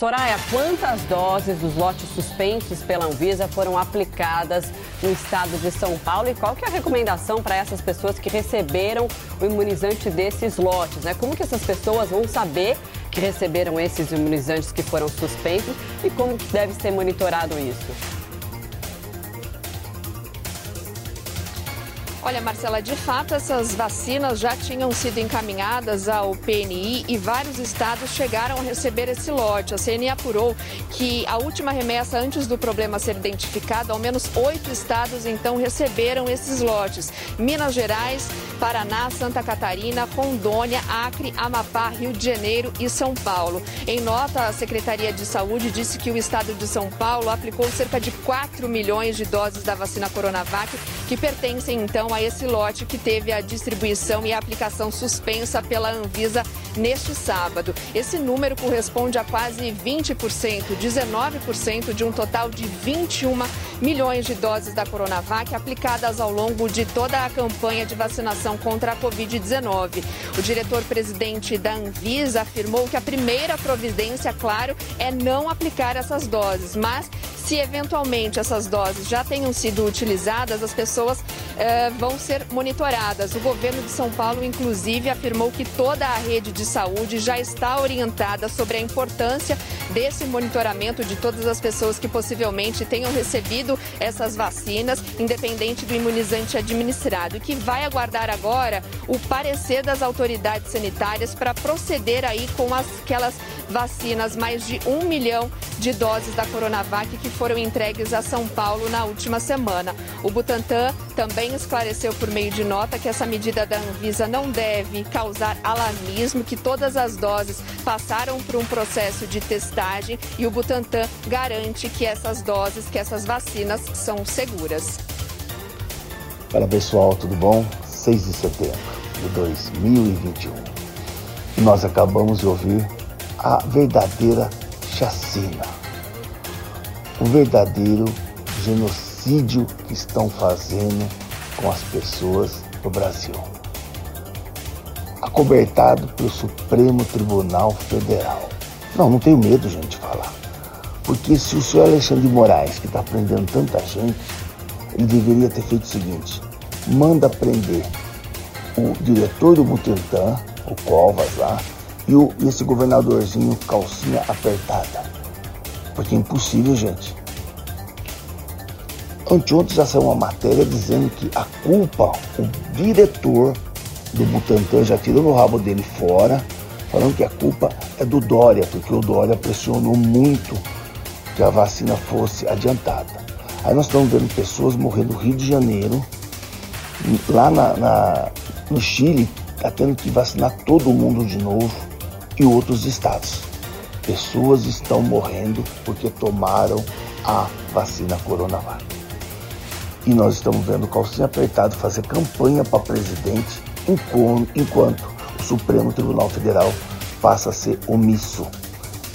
Soraya, quantas doses dos lotes suspensos pela Anvisa foram aplicadas no estado de São Paulo e qual que é a recomendação para essas pessoas que receberam o imunizante desses lotes? Né? Como que essas pessoas vão saber que receberam esses imunizantes que foram suspensos e como que deve ser monitorado isso? Olha, Marcela, de fato essas vacinas já tinham sido encaminhadas ao PNI e vários estados chegaram a receber esse lote. A CNI apurou que a última remessa antes do problema ser identificado, ao menos oito estados então receberam esses lotes: Minas Gerais, Paraná, Santa Catarina, Rondônia, Acre, Amapá, Rio de Janeiro e São Paulo. Em nota, a Secretaria de Saúde disse que o estado de São Paulo aplicou cerca de 4 milhões de doses da vacina Coronavac, que pertencem então a esse lote que teve a distribuição e a aplicação suspensa pela Anvisa neste sábado. Esse número corresponde a quase 20%, 19% de um total de 21 milhões de doses da Coronavac aplicadas ao longo de toda a campanha de vacinação contra a Covid-19. O diretor-presidente da Anvisa afirmou que a primeira providência, claro, é não aplicar essas doses, mas se eventualmente essas doses já tenham sido utilizadas, as pessoas eh, vão ser monitoradas. O governo de São Paulo, inclusive, afirmou que toda a rede de saúde já está orientada sobre a importância desse monitoramento de todas as pessoas que possivelmente tenham recebido essas vacinas, independente do imunizante administrado, que vai aguardar agora o parecer das autoridades sanitárias para proceder aí com aquelas vacinas, mais de um milhão de doses da Coronavac que foram entregues a São Paulo na última semana. O Butantan também esclareceu por meio de nota que essa medida da Anvisa não deve causar alarmismo, que todas as doses passaram por um processo de testagem e o Butantan garante que essas doses, que essas vacinas são seguras. Fala pessoal, tudo bom? 6 de setembro de 2021. E nós acabamos de ouvir a verdadeira chacina, o verdadeiro genocídio que estão fazendo com as pessoas do Brasil. Acobertado pelo Supremo Tribunal Federal. Não, não tenho medo, gente, de falar. Porque se o senhor Alexandre de Moraes, que está prendendo tanta gente, ele deveria ter feito o seguinte: manda prender o diretor do Butantan, o Covas lá, e, o, esse governadorzinho calcinha apertada. Porque é impossível, gente. Anteontem já saiu uma matéria dizendo que a culpa, o diretor do Butantan já tirou o rabo dele fora, falando que a culpa é do Dória, porque o Dória pressionou muito que a vacina fosse adiantada. Aí nós estamos vendo pessoas morrendo no Rio de Janeiro, lá na, na no Chile, está tendo que vacinar todo mundo de novo e outros estados. Pessoas estão morrendo porque tomaram a vacina Coronavac. E nós estamos vendo o calcinha apertado fazer campanha para presidente enquanto o Supremo Tribunal Federal passa a ser omisso.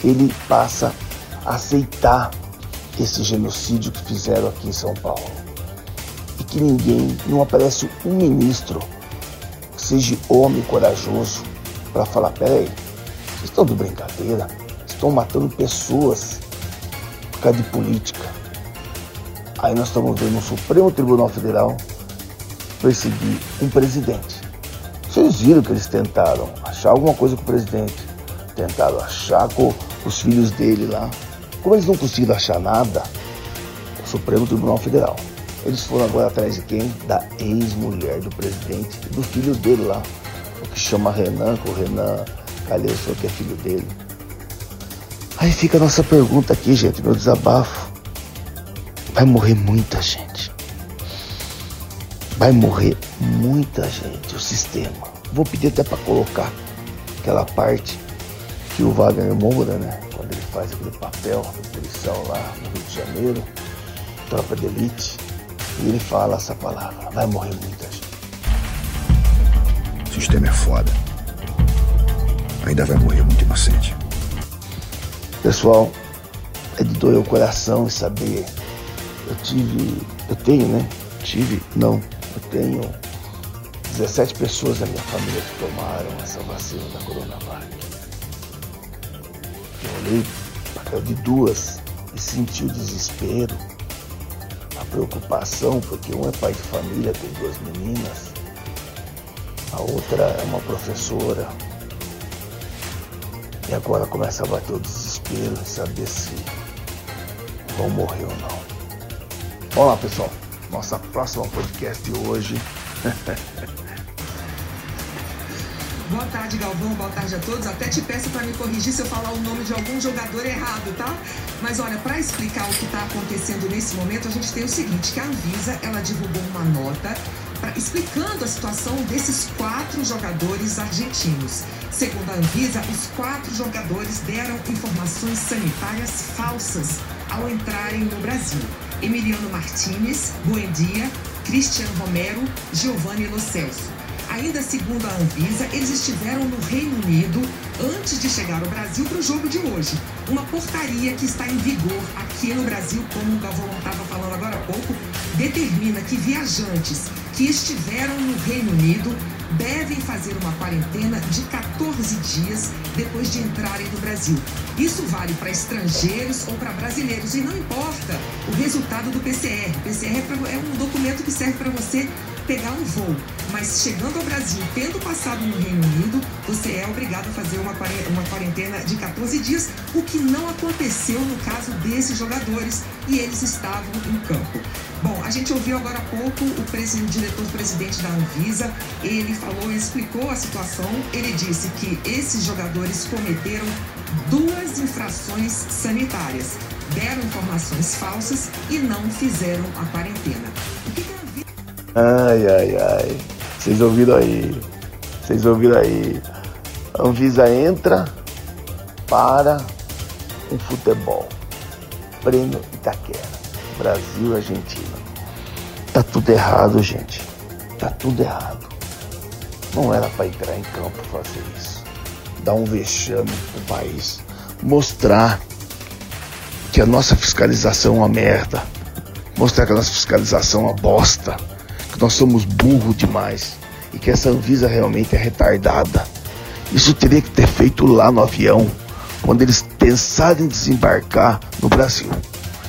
Ele passa a aceitar esse genocídio que fizeram aqui em São Paulo. E que ninguém, não aparece um ministro, seja homem corajoso, para falar: peraí, vocês estão de brincadeira? Estão matando pessoas por causa de política. Aí nós estamos vendo o Supremo Tribunal Federal perseguir um presidente. Vocês viram que eles tentaram achar alguma coisa com o presidente, tentaram achar com os filhos dele lá. Como eles não conseguiram achar nada, o Supremo Tribunal Federal. Eles foram agora atrás de quem? Da ex-mulher do presidente e do filho dele lá. O que chama Renan, que o Renan Calheiros que é filho dele. Aí fica a nossa pergunta aqui, gente, meu desabafo. Vai morrer muita gente. Vai morrer muita gente, o sistema. Vou pedir até para colocar aquela parte que o Wagner Moura, né? Quando ele faz aquele papel do policial lá no Rio de Janeiro, tropa de elite, e ele fala essa palavra, vai morrer muita gente. O sistema é foda ainda vai morrer muito inocente. Pessoal, é de doer o coração saber. Eu tive, eu tenho, né? Tive, não, eu tenho 17 pessoas da minha família que tomaram essa vacina da Coronavac. Eu olhei para era de duas e senti o desespero, a preocupação, porque um é pai de família, tem duas meninas, a outra é uma professora. E agora começa a bater o desespero em saber se vão morrer ou não. Vamos lá, pessoal. Nossa próxima podcast hoje. Boa tarde, Galvão. Boa tarde a todos. Até te peço para me corrigir se eu falar o nome de algum jogador errado, tá? Mas olha, para explicar o que está acontecendo nesse momento, a gente tem o seguinte, que a Anvisa, ela divulgou uma nota pra, explicando a situação desses quatro jogadores argentinos. Segundo a Anvisa, os quatro jogadores deram informações sanitárias falsas ao entrarem no Brasil. Emiliano Martinez, Buendia, Cristiano Romero, Giovanni Lo Celso. Ainda segundo a Anvisa, eles estiveram no Reino Unido antes de chegar ao Brasil para o jogo de hoje. Uma portaria que está em vigor aqui no Brasil, como o Galvão estava falando agora há pouco, determina que viajantes que estiveram no Reino Unido devem fazer uma quarentena de 14 dias depois de entrarem no Brasil. Isso vale para estrangeiros ou para brasileiros e não importa o resultado do PCR. O PCR é, um documento que serve para você pegar um voo, mas chegando ao Brasil, tendo passado no Reino Unido, você é obrigado a fazer uma quarentena de 14 dias, o que não aconteceu no caso desses jogadores e eles estavam em campo. Bom, a gente ouviu agora há pouco o, diretor-presidente da Anvisa, ele falou, explicou a situação, ele disse que esses jogadores cometeram duas infrações sanitárias, deram informações falsas e não fizeram a quarentena. O que. Ai, ai, ai. Vocês ouviram aí? Vocês ouviram aí? A Anvisa entra para o futebol. Prêmio Itaquera. Brasil Argentina. Tá tudo errado, gente. Tá tudo errado. Não era para entrar em campo fazer isso. Dar um vexame pro país. Mostrar que a nossa fiscalização é uma merda. Mostrar que a nossa fiscalização é uma bosta. Nós somos burro demais. E que essa Anvisa realmente é retardada. Isso teria que ter feito lá no avião, quando eles pensaram em desembarcar no Brasil.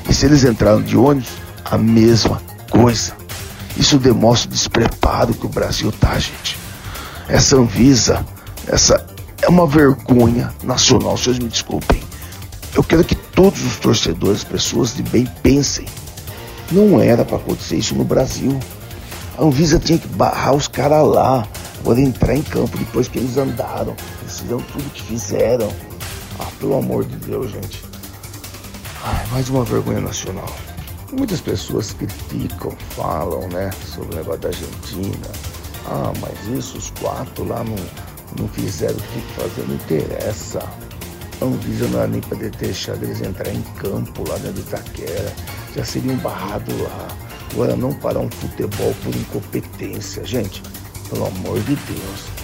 E se eles entraram de ônibus, a mesma coisa. Isso demonstra o despreparo que o Brasil tá, gente. Essa Anvisa, essa é uma vergonha nacional, vocês me desculpem. Eu quero que todos os torcedores, pessoas de bem, pensem. Não era para acontecer isso no Brasil. A Anvisa tinha que barrar os caras lá, agora entrar em campo depois que eles andaram. Eles fizeram tudo que fizeram. Ah, pelo amor de Deus, gente. Ai, mais uma vergonha nacional. Muitas pessoas criticam, falam, né, sobre o negócio da Argentina. Ah, mas isso, os quatro lá não, não fizeram o que fazer, não interessa. A Anvisa não era nem para deixar eles entrar em campo lá dentro de Itaquera. Já seriam barrados lá. Agora não parar um futebol por incompetência. Gente, pelo amor de Deus.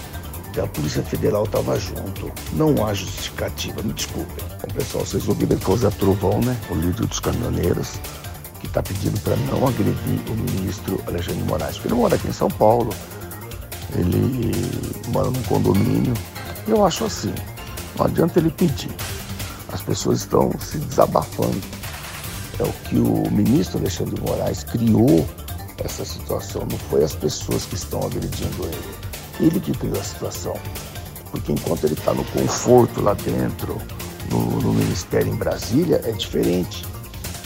A Polícia Federal estava junto. Não há justificativa, me desculpem. Bom, pessoal, vocês ouviram que o Zé Trovão, né? O líder dos caminhoneiros, que está pedindo para não agredir o ministro Alexandre de Moraes, porque ele mora aqui em São Paulo. Ele mora num condomínio. Eu acho assim, não adianta ele pedir. As pessoas estão se desabafando. É o que o ministro Alexandre de Moraes criou essa situação, não foi as pessoas que estão agredindo ele. Ele que criou a situação. Porque enquanto ele está no conforto lá dentro, no, no, Ministério em Brasília, é diferente.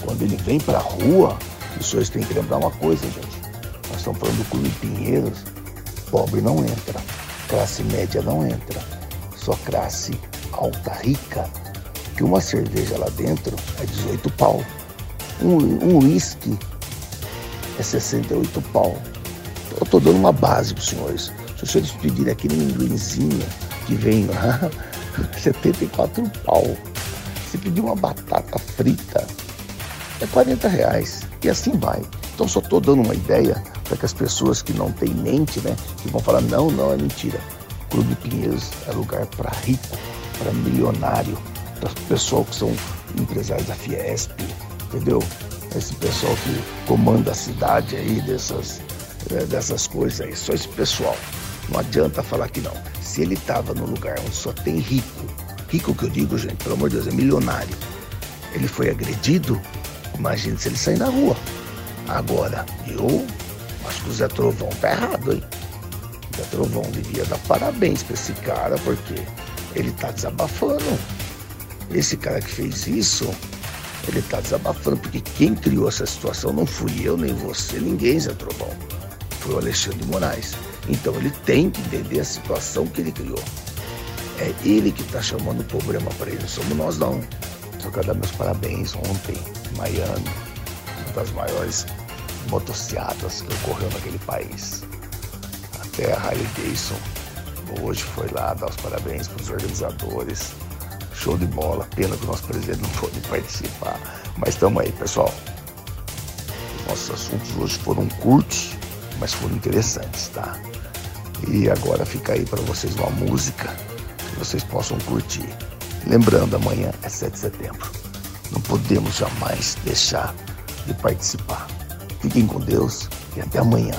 Quando ele vem para a rua, os senhores têm que lembrar uma coisa, gente. Nós estamos falando do Clube Pinheiros, pobre não entra, classe média não entra, só classe alta rica. Que uma cerveja lá dentro é 18 pau. Um uísque é 68 pau. Eu estou dando uma base para os senhores. Se vocês pedirem aquele amendoinzinho que vem lá, 74 pau. Se pedir uma batata frita, é 40 reais. E assim vai. Então só estou dando uma ideia para que as pessoas que não têm mente, né, que vão falar, não, não, é mentira. Clube Pinheiros é lugar para rico, para milionário, para pessoal que são empresários da Fiesp, entendeu? Esse pessoal que comanda a cidade aí dessas, eh, dessas coisas aí, só esse pessoal. Não adianta falar que não. Se ele estava no lugar onde só tem rico, rico que eu digo, gente, pelo amor de Deus, é milionário. ele foi agredido, imagine se ele sair na rua. Agora, eu acho que o Zé Trovão tá errado, hein? O Zé Trovão devia dar parabéns pra esse cara, porque ele tá desabafando. Esse cara que fez isso, ele tá desabafando, porque quem criou essa situação não fui eu, nem você, ninguém, Zé Trovão. Foi o Alexandre Moraes. Então ele tem que entender a situação que ele criou. É ele que está chamando o problema para ele, não somos nós não. Só quero dar meus parabéns ontem, em Miami, uma das maiores motocicletas que ocorreu naquele país. Até a Harley Davidson hoje foi lá dar os parabéns para os organizadores. Show de bola, pena que o nosso presidente não pôde participar. Mas estamos aí, pessoal. Os nossos assuntos hoje foram curtos, mas foram interessantes, tá? E agora fica aí para vocês uma música que vocês possam curtir. Lembrando, amanhã é 7 de setembro. Não podemos jamais deixar de participar. Fiquem com Deus e até amanhã.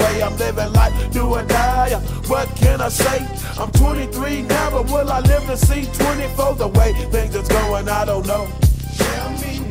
I'm living life, do or die. What can I say? I'm 23 now, but will I live to see 24? The way things is going, I don't know. Tell me